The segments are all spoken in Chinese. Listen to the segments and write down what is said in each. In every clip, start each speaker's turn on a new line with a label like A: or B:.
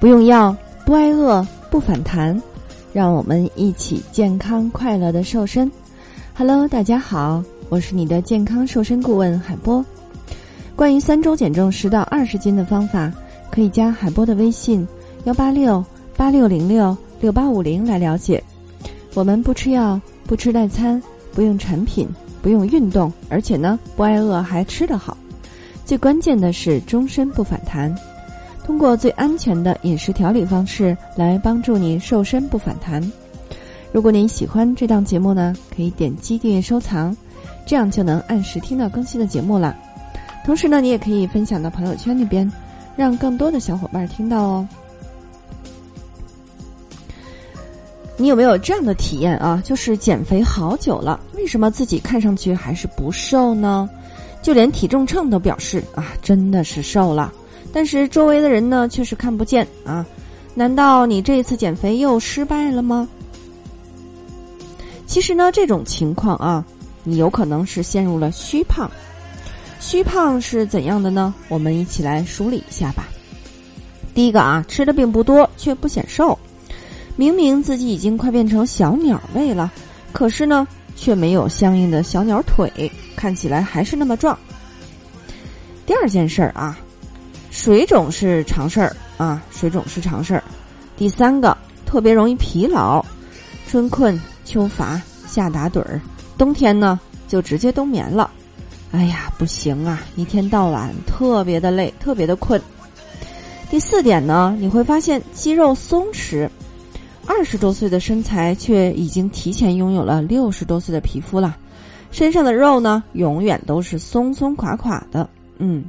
A: 不用药，不挨饿，不反弹，让我们一起健康快乐的瘦身。Hello，大家好，我是你的健康瘦身顾问海波。关于三周减重十到二十斤的方法，可以加海波的微信幺八六八六零六六八五零来了解。我们不吃药，不吃代餐，不用产品，不用运动，而且呢不挨饿，还吃得好。最关键的是终身不反弹。通过最安全的饮食调理方式来帮助你瘦身不反弹。如果您喜欢这档节目呢，可以点击订阅收藏，这样就能按时听到更新的节目了。同时呢，你也可以分享到朋友圈里边，让更多的小伙伴听到哦。你有没有这样的体验啊？就是减肥好久了，为什么自己看上去还是不瘦呢？就连体重秤都表示啊，真的是瘦了。但是周围的人呢，却是看不见啊！难道你这次减肥又失败了吗？其实呢，这种情况啊，你有可能是陷入了虚胖。虚胖是怎样的呢？我们一起来梳理一下吧。第一个啊，吃的并不多，却不显瘦，明明自己已经快变成小鸟胃了，可是呢，却没有相应的小鸟腿，看起来还是那么壮。第二件事儿啊。水肿是常事儿啊，水肿是常事儿。第三个，特别容易疲劳，春困秋乏夏打盹儿，冬天呢就直接冬眠了。哎呀，不行啊，一天到晚特别的累，特别的困。第四点呢，你会发现肌肉松弛，二十多岁的身材却已经提前拥有了六十多岁的皮肤了，身上的肉呢永远都是松松垮垮的，嗯。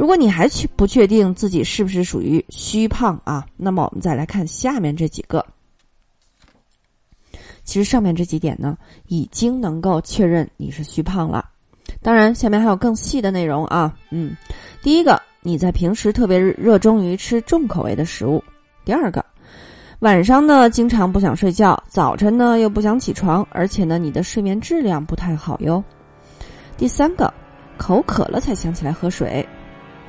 A: 如果你还去不确定自己是不是属于虚胖啊，那么我们再来看下面这几个。其实上面这几点呢，已经能够确认你是虚胖了。当然，下面还有更细的内容啊。嗯，第一个，你在平时特别热衷于吃重口味的食物；第二个，晚上呢经常不想睡觉，早晨呢又不想起床，而且呢你的睡眠质量不太好哟；第三个，口渴了才想起来喝水。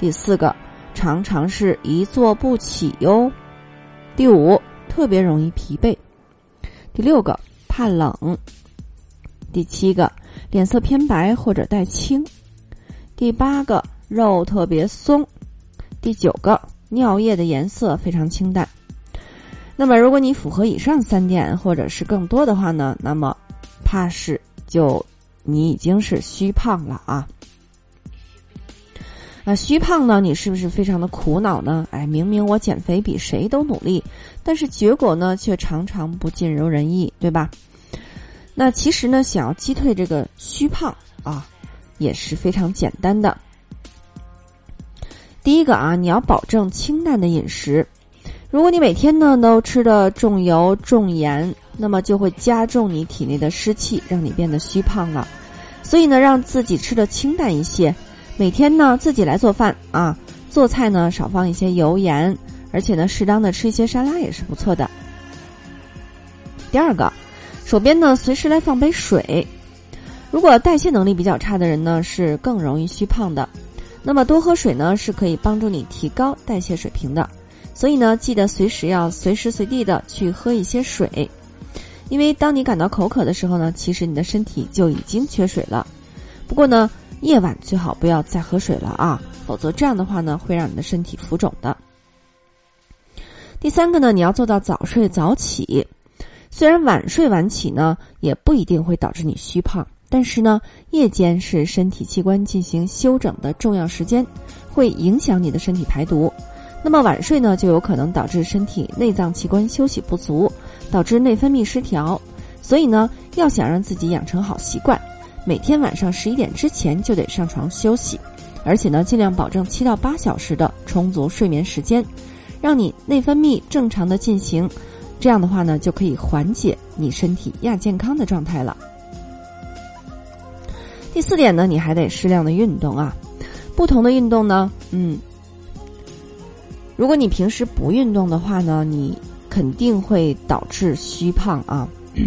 A: 第四个，常常是一坐不起哟。第五，特别容易疲惫。第六个，怕冷。第七个，脸色偏白或者带青。第八个，肉特别松。第九个，尿液的颜色非常清淡。那么，如果你符合以上三点或者是更多的话呢，那么怕是就你已经是虚胖了啊。那虚胖呢？你是不是非常的苦恼呢？哎，明明我减肥比谁都努力，但是结果呢却常常不尽如人意，对吧？那其实呢，想要击退这个虚胖啊，也是非常简单的。第一个啊，你要保证清淡的饮食。如果你每天呢都吃的重油重盐，那么就会加重你体内的湿气，让你变得虚胖了。所以呢，让自己吃的清淡一些。每天呢，自己来做饭啊，做菜呢少放一些油盐，而且呢，适当的吃一些沙拉也是不错的。第二个，手边呢随时来放杯水。如果代谢能力比较差的人呢，是更容易虚胖的。那么多喝水呢，是可以帮助你提高代谢水平的。所以呢，记得随时要随时随地的去喝一些水，因为当你感到口渴的时候呢，其实你的身体就已经缺水了。不过呢。夜晚最好不要再喝水了啊，否则这样的话呢，会让你的身体浮肿的。第三个呢，你要做到早睡早起。虽然晚睡晚起呢，也不一定会导致你虚胖，但是呢，夜间是身体器官进行休整的重要时间，会影响你的身体排毒。那么晚睡呢，就有可能导致身体内脏器官休息不足，导致内分泌失调。所以呢，要想让自己养成好习惯。每天晚上十一点之前就得上床休息，而且呢，尽量保证七到八小时的充足睡眠时间，让你内分泌正常的进行。这样的话呢，就可以缓解你身体亚健康的状态了。第四点呢，你还得适量的运动啊。不同的运动呢，嗯，如果你平时不运动的话呢，你肯定会导致虚胖啊。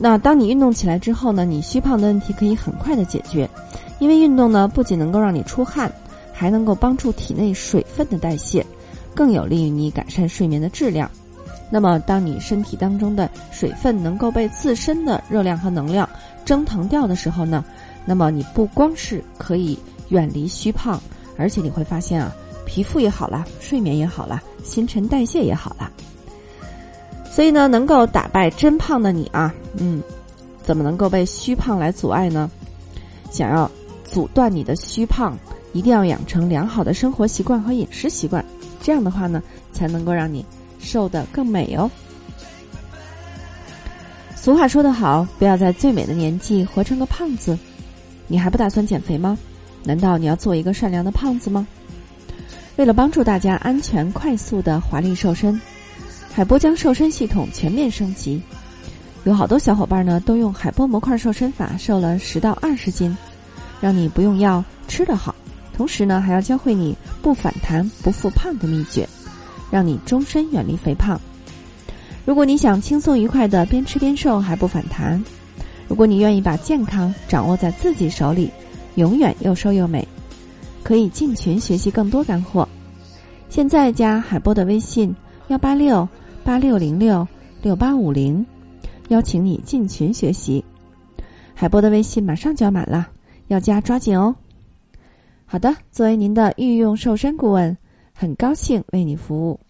A: 那当你运动起来之后呢，你虚胖的问题可以很快的解决，因为运动呢不仅能够让你出汗，还能够帮助体内水分的代谢，更有利于你改善睡眠的质量。那么，当你身体当中的水分能够被自身的热量和能量蒸腾掉的时候呢，那么你不光是可以远离虚胖，而且你会发现啊，皮肤也好了，睡眠也好了，新陈代谢也好了。所以呢，能够打败真胖的你啊，嗯，怎么能够被虚胖来阻碍呢？想要阻断你的虚胖，一定要养成良好的生活习惯和饮食习惯，这样的话呢，才能够让你。瘦得更美哦。俗话说得好，不要在最美的年纪活成个胖子。你还不打算减肥吗？难道你要做一个善良的胖子吗？为了帮助大家安全快速的华丽瘦身，海波将瘦身系统全面升级。有好多小伙伴呢，都用海波模块瘦身法瘦了十到二十斤，让你不用药吃得好，同时呢，还要教会你不反弹不复胖的秘诀。让你终身远离肥胖。如果你想轻松愉快的边吃边瘦还不反弹，如果你愿意把健康掌握在自己手里，永远又瘦又美，可以进群学习更多干货。现在加海波的微信幺八六八六零六六八五零，邀请你进群学习。海波的微信马上就要满了，要加抓紧哦。好的，作为您的御用瘦身顾问。很高兴为你服务。